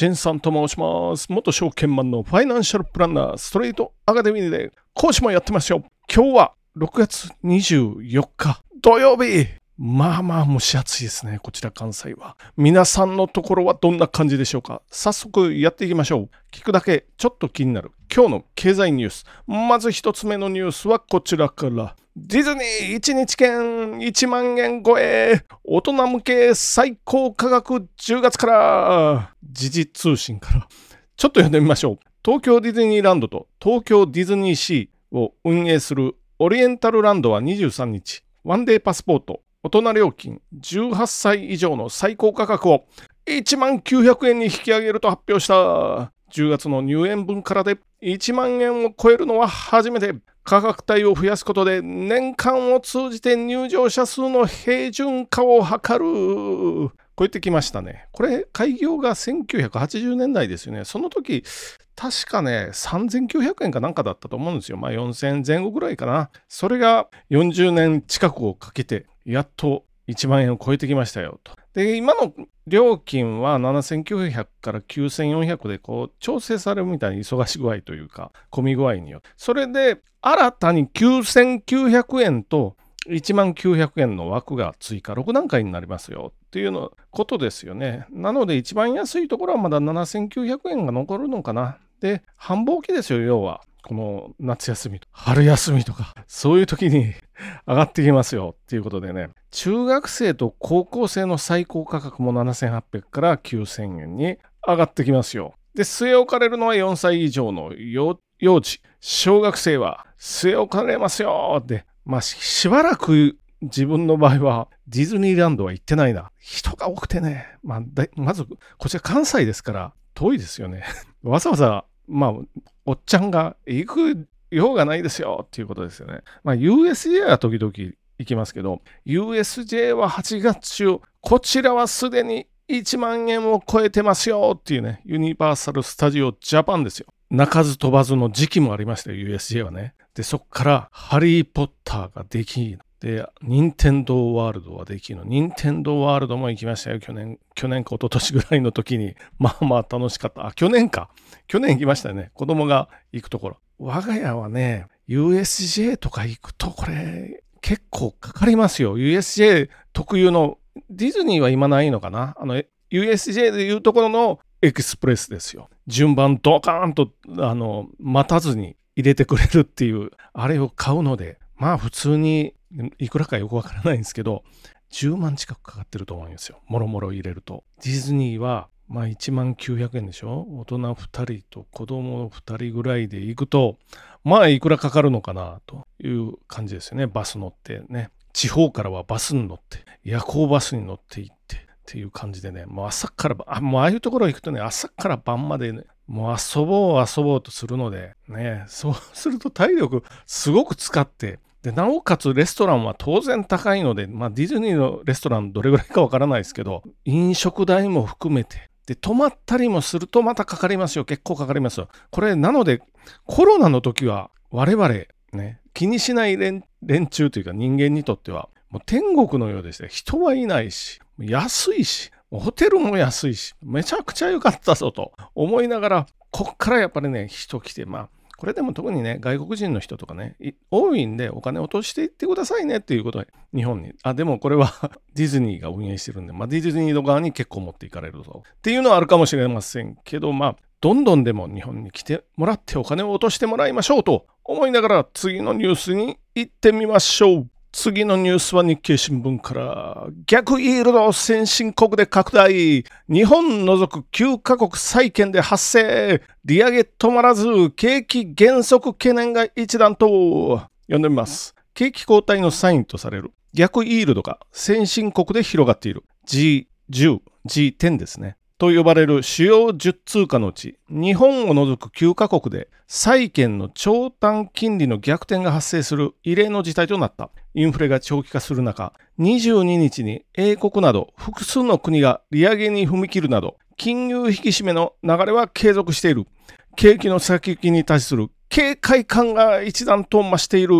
シンさんと申します。元証券マンのファイナンシャルプランナー、ストリートアカデミーで講師もやってますよ。今日は6月24日土曜日。まあまあ蒸し暑いですね。こちら関西は。皆さんのところはどんな感じでしょうか早速やっていきましょう。聞くだけちょっと気になる今日の経済ニュース。まず一つ目のニュースはこちらから。ディズニー1日券1万円超え。大人向け最高価格10月から。時事通信から。ちょっと読んでみましょう。東京ディズニーランドと東京ディズニーシーを運営するオリエンタルランドは23日。ワンデーパスポート。大人料金18歳以上の最高価格を。1万900円に引き上げると発表した10月の入園分からで1万円を超えるのは初めて価格帯を増やすことで年間を通じて入場者数の平準化を図る。こう言ってきましたね。これ開業が1980年代ですよね。その時確かね3900円かなんかだったと思うんですよ。まあ4000円前後ぐらいかな。それが40年近くをかけてやっと1万円を超えてきましたよと。で、今の料金は7900から9400でこう調整されるみたいに忙し具合というか、混み具合によって。それで新たに9900円と1万900円の枠が追加6段階になりますよっていうのことですよね。なので一番安いところはまだ7900円が残るのかな。で、繁忙期ですよ、要は。この夏休みと春休みとか、そういう時に上がってきますよっていうことでね、中学生と高校生の最高価格も7800から9000円に上がってきますよ。で、据え置かれるのは4歳以上の幼児、小学生は据え置かれますよって、まあしばらく自分の場合はディズニーランドは行ってないな。人が多くてね、まあ、まずこちら関西ですから遠いですよね。わざわざまあ、おっちゃんが行く用がないですよっていうことですよね。まあ、USJ は時々行きますけど、USJ は8月中、こちらはすでに1万円を超えてますよっていうね、ユニバーサル・スタジオ・ジャパンですよ。鳴かず飛ばずの時期もありましたよ、USJ はね。で、そこから、ハリー・ポッターができで、任天堂ワールドはできるの。任天堂ワールドも行きましたよ。去年、去年か一昨年ぐらいの時に。まあまあ楽しかった。あ、去年か。去年行きましたよね。子供が行くところ。我が家はね、USJ とか行くとこれ、結構かかりますよ。USJ 特有の、ディズニーは今ないのかな？あの、USJ でいうところのエクスプレスですよ。順番ドカーンと、あの、待たずに入れてくれるっていう、あれを買うので、まあ普通にいくらかよくわからないんですけど、10万近くかかってると思うんですよ。もろもろ入れると。ディズニーは、まあ1万900円でしょ？大人2人と子供2人ぐらいで行くと、まあいくらかかるのかなという感じですよね。バス乗ってね。地方からはバスに乗って、夜行バスに乗って行ってっていう感じでね、もう朝から、あもうああいうところ行くとね、朝から晩までね、もう遊ぼう遊ぼうとするので、ね、そうすると体力すごく使って、で、なおかつレストランは当然高いので、まあディズニーのレストランどれぐらいかわからないですけど、飲食代も含めて、で、止まったりもするとまたかかりますよ。結構かかりますよ。これ、なので、コロナの時は我々、ね、気にしない連連中というか人間にとっては、もう天国のようでして、人はいないし、安いし、ホテルも安いし、めちゃくちゃ良かったぞと思いながら、こっからやっぱりね、人来て、まあ、これでも特にね、外国人の人とかね、多いんでお金落としていってくださいねっていうことで、日本に。あ、でもこれは ディズニーが運営してるんで、まあ、ディズニーの側に結構持っていかれるぞ。っていうのはあるかもしれませんけど、まあ、どんどんでも日本に来てもらってお金を落としてもらいましょうと思いながら次のニュースに行ってみましょう。次のニュースは日経新聞から。逆イールド先進国で拡大。日本除く9カ国債券で発生。利上げ止まらず景気減速懸念が一段と。読んでみます。景気後退のサインとされる。逆イールドが先進国で広がっている。G10、G10 ですね。と呼ばれる主要10通貨のうち、日本を除く9カ国で債券の長短金利の逆転が発生する異例の事態となった。インフレが長期化する中、22日に英国など複数の国が利上げに踏み切るなど、金融引き締めの流れは継続している。景気の先行きに対する警戒感が一段と増している。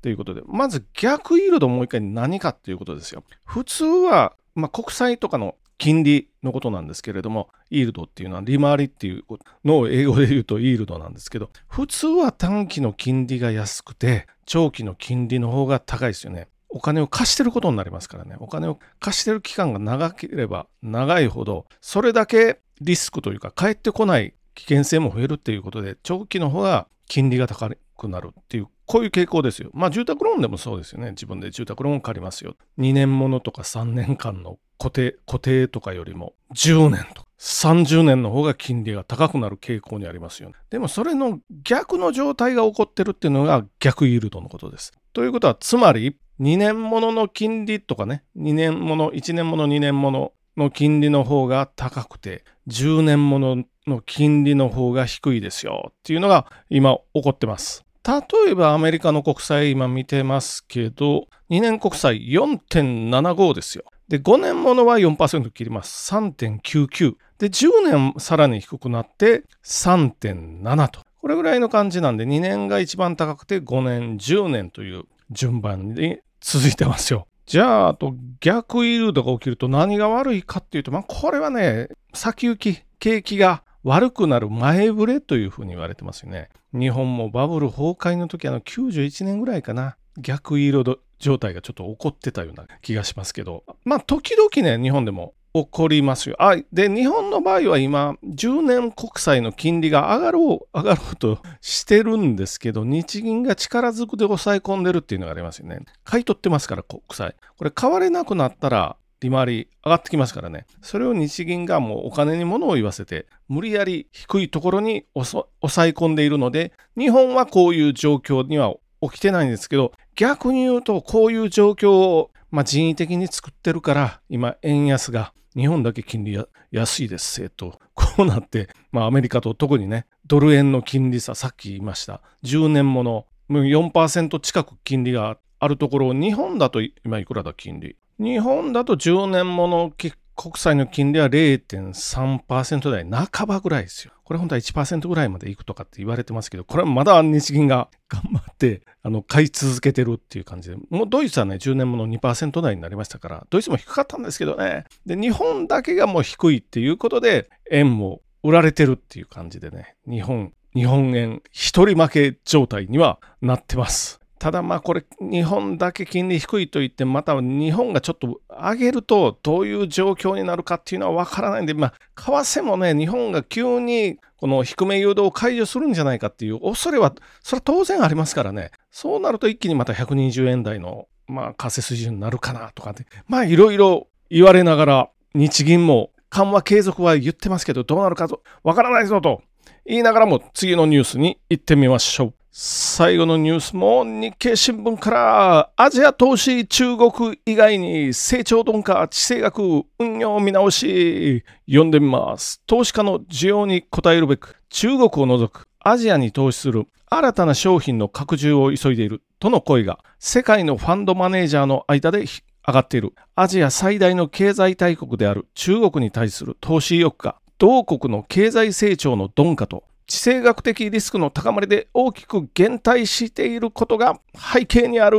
ということで、まず逆イールドもう一回何かっていうことですよ。普通は、まあ、国債とかの金利のことなんですけれども、イールドっていうのは利回りっていうのを英語で言うとイールドなんですけど、普通は短期の金利が安くて、長期の金利の方が高いですよね。お金を貸してることになりますからね。お金を貸してる期間が長ければ長いほど、それだけリスクというか返ってこない危険性も増えるっていうことで、長期の方が金利が高くなるっていう、こういう傾向ですよ。まあ住宅ローンでもそうですよね。自分で住宅ローン借りますよ。2年ものとか3年間の固定、固定とかよりも10年とか30年の方が金利が高くなる傾向にありますよね。でもそれの逆の状態が起こってるっていうのが逆イールドのことです。ということは、つまり2年ものの金利とかね、2年もの、1年もの、2年ものの金利の方が高くて、10年ものの金利の方が低いですよっていうのが今起こってます。例えばアメリカの国債今見てますけど、2年国債4.75ですよ。で、5年ものは4%切ります。3.99。で、10年さらに低くなって3.7と。これぐらいの感じなんで、2年が一番高くて5年、10年という順番に続いてますよ。じゃあ、あと逆イールドが起きると何が悪いかっていうと、まあ、これはね、先行き、景気が悪くなる前触れというふうに言われてますよね。日本もバブル崩壊の時、あの91年ぐらいかな、逆イールド状態がちょっと起こってたような気がしますけど、まあ、時々ね、日本でも起こりますよ。あ、で、日本の場合は今、10年国債の金利が上がろう、上がろうとしてるんですけど、日銀が力ずくで抑え込んでるっていうのがありますよね。買い取ってますから、国債。これ買われなくなったら、利回り上がってきますからね。それを日銀がもうお金に物を言わせて、無理やり低いところに抑え込んでいるので、日本はこういう状況には起きてないんですけど、逆に言うと、こういう状況を、まあ、人為的に作ってるから、今、円安が日本だけ金利安いです、えっと、こうなって、まあ、アメリカと特にね、ドル円の金利差、さっき言いました、10年もの4%近く金利があるところ、日本だと今いくらだ、金利？日本だと10年もの国債の金利は0.3%台半ばぐらいですよ。これ本当は1%ぐらいまでいくとかって言われてますけど、これはまだ日銀が頑張ってあの買い続けてるっていう感じで、もうドイツはね、10年もの2%台になりましたから、ドイツも低かったんですけどね、で、日本だけがもう低いっていうことで、円も売られてるっていう感じでね、日本、日本円一人負け状態にはなってます。ただまあこれ日本だけ金利低いと言ってまた日本がちょっと上げるとどういう状況になるかっていうのはわからないんでまあ為替もね日本が急にこの低め誘導を解除するんじゃないかっていう恐れはそれは当然ありますからねそうなると一気にまた120円台のまあ為替水準になるかなとかでまあいろいろ言われながら日銀も緩和継続は言ってますけどどうなるかとわからないぞと言いながらも次のニュースに行ってみましょう。最後のニュースも日経新聞から。アジア投資中国以外に成長鈍化地政学運用見直し。読んでみます。投資家の需要に応えるべく中国を除く。アジアに投資する新たな商品の拡充を急いでいるとの声が。世界のファンドマネージャーの間で上がっている。アジア最大の経済大国である中国に対する投資意欲が同国の経済成長の鈍化と地政学的リスクの高まりで大きく減退していることが背景にある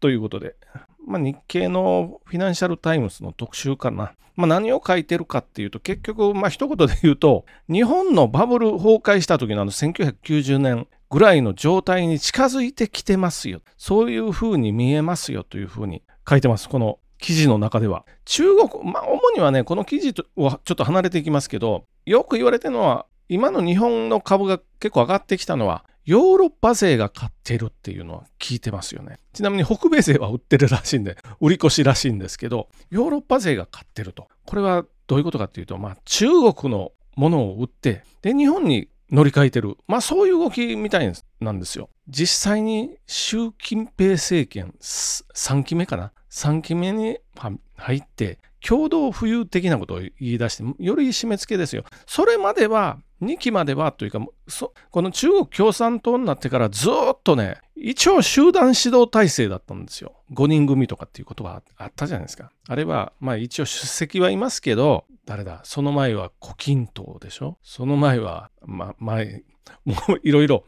ということで、まあ、日経のフィナンシャル・タイムズの特集かな。まあ、何を書いてるかっていうと、結局、まあ、一言で言うと、日本のバブル崩壊した時のあの1990年ぐらいの状態に近づいてきてますよ。そういうふうに見えますよというふうに書いてます。この記事の中では。中国、まあ、主にはね、この記事とはちょっと離れていきますけど、よく言われてるのは、今の日本の株が結構上がってきたのは、ヨーロッパ勢が買ってるっていうのは聞いてますよね。ちなみに北米勢は売ってるらしいんで、売り越しらしいんですけど、ヨーロッパ勢が買ってると。これはどういうことかっていうと、まあ中国のものを売って、で、日本に乗り換えてる。まあそういう動きみたいなんですよ。実際に習近平政権3期目かな ?3 期目に入って、共同富裕的なことを言い出して、より締め付けですよ。それまでは2期まではというかこの中国共産党になってからずっとね一応集団指導体制だったんですよ。5人組とかっていうことはあったじゃないですか。あれはまあ一応出席はいますけど誰だ？その前は胡錦涛でしょ？その前はま前 もういろいろ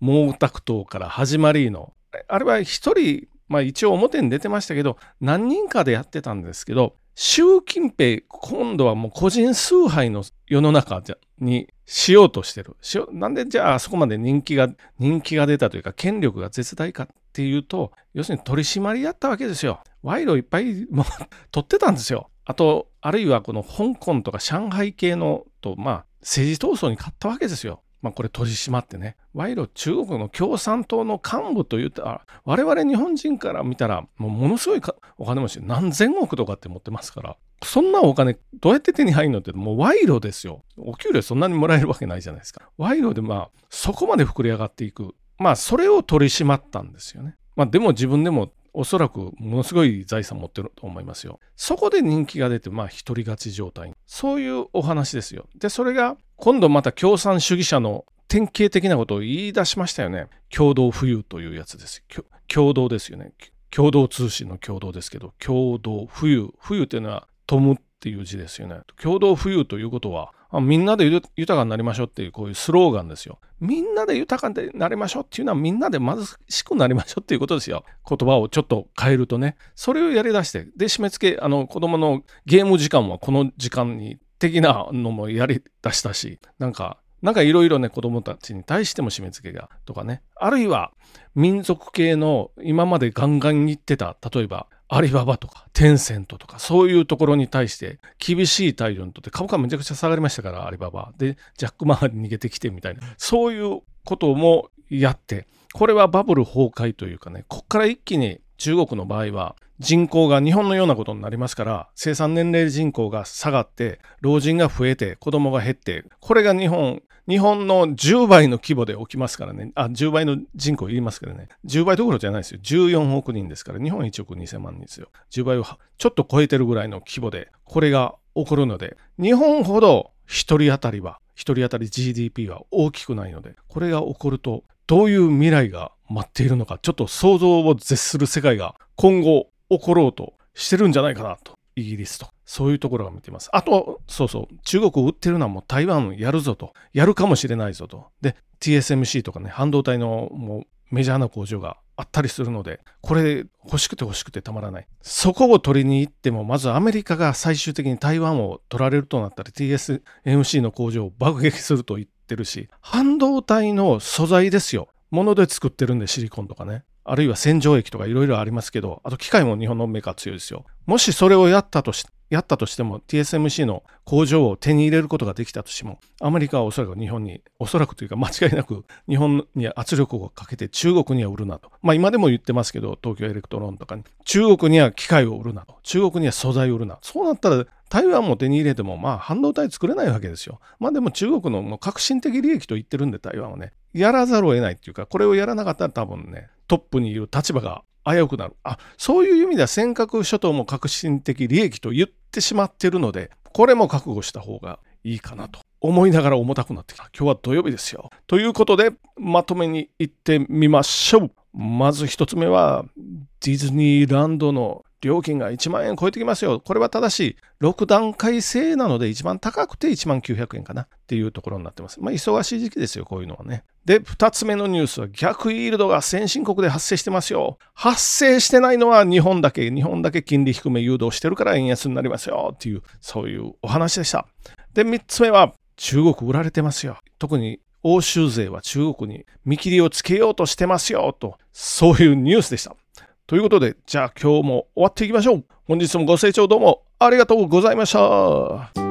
毛沢東から始まりのあれは一人まあ一応表に出てましたけど何人かでやってたんですけど習近平、今度はもう個人崇拝の世の中にしようとしてる。なんでじゃああそこまで人気が、人気が出たというか権力が絶大かっていうと、要するに取り締まりやったわけですよ。賄賂いっぱいもう取ってたんですよ。あと、あるいはこの香港とか上海系のと、まあ政治闘争に勝ったわけですよ。まあ、これ取り締まってね、賄賂中国の共産党の幹部と言ったら、我々日本人から見たら、もうものすごいお金持ち、何千億とかって持ってますから、そんなお金どうやって手に入るのって、もう賄賂ですよ。お給料そんなにもらえるわけないじゃないですか。賄賂でまあ、そこまで膨れ上がっていく。まあ、それを取り締まったんですよね。まあ、でも自分でもおそらくものすごい財産持ってると思いますよ。そこで人気が出て、まあ、一人勝ち状態。そういうお話ですよ。で、それが今度また共産主義者の典型的なことを言い出しましたよね。共同富裕というやつです。共同ですよね。共同通信の共同ですけど、共同富裕。富裕っていうのは、トムっていう字ですよね。共同富裕ということは、みんなで豊かになりましょうっていうこういうスローガンですよ。みんなで豊かになりましょうっていうのはみんなで貧しくなりましょうっていうことですよ。言葉をちょっと変えるとね。それをやりだして、で、締め付け、あの子供のゲーム時間はこの時間に的なのもやりだしたし、なんか、なんかいろいろね、子供たちに対しても締め付けがとかね。あるいは民族系の今までガンガン言ってた、例えばアリババとかテンセントとかそういうところに対して厳しい態度にとって株価めちゃくちゃ下がりましたからアリババでジャック・マーに逃げてきてみたいなそういうこともやってこれはバブル崩壊というかねここから一気に中国の場合は人口が日本のようなことになりますから生産年齢人口が下がって老人が増えて子供が減ってこれが日本日本の10倍の規模で起きますからね。あ、10倍の人口いりますけどね。10倍どころじゃないですよ。14億人ですから、日本1億2000万人ですよ。10倍をちょっと超えてるぐらいの規模で、これが起こるので、日本ほど1人当たりは、1人当たり GDP は大きくないので、これが起こると、どういう未来が待っているのか、ちょっと想像を絶する世界が今後起ころうとしてるんじゃないかなと。イギリスと。そういうところが見てます。あと、そうそう、中国を売ってるのはもう台湾やるぞと、やるかもしれないぞと。で、TSMC とかね、半導体のもうメジャーな工場があったりするので、これ欲しくて欲しくてたまらない。そこを取りに行っても、まずアメリカが最終的に台湾を取られるとなったら TSMC の工場を爆撃すると言ってるし、半導体の素材ですよ。もので作ってるんでシリコンとかね。あるいは洗浄液とかいろいろありますけど、あと機械も日本のメーカー強いですよ。もしそれをやったとしやったとしても TSMC の工場を手に入れることができたとしてもアメリカはおそらく日本におそらくというか間違いなく日本に圧力をかけて中国には売るなと。まあ今でも言ってますけど東京エレクトロンとかに。中国には機械を売るなと。中国には素材を売るなそうなったら台湾も手に入れてもまあ半導体作れないわけですよまあでも中国のもう革新的利益と言ってるんで台湾はねやらざるを得ないっていうかこれをやらなかったら多分ねトップにいる立場が危うくなる。あ、そういう意味では尖閣諸島も革新的利益と言ってしまってるので、これも覚悟した方がいいかなと思いながら重たくなってきた。今日は土曜日ですよ。ということで、まとめに行ってみましょう。まず一つ目は、ディズニーランドの料金が1万円超えてきますよ。これは正しい。6段階制なので一番高くて1万900円かなっていうところになってます。まあ、忙しい時期ですよ、こういうのはね。で、2つ目のニュースは逆イールドが先進国で発生してますよ。発生してないのは日本だけ。日本だけ金利低め誘導してるから円安になりますよっていう、そういうお話でした。で、3つ目は中国売られてますよ。特に欧州勢は中国に見切りをつけようとしてますよと、そういうニュースでした。ということで、じゃあ今日も終わっていきましょう。本日もご清聴どうもありがとうございました。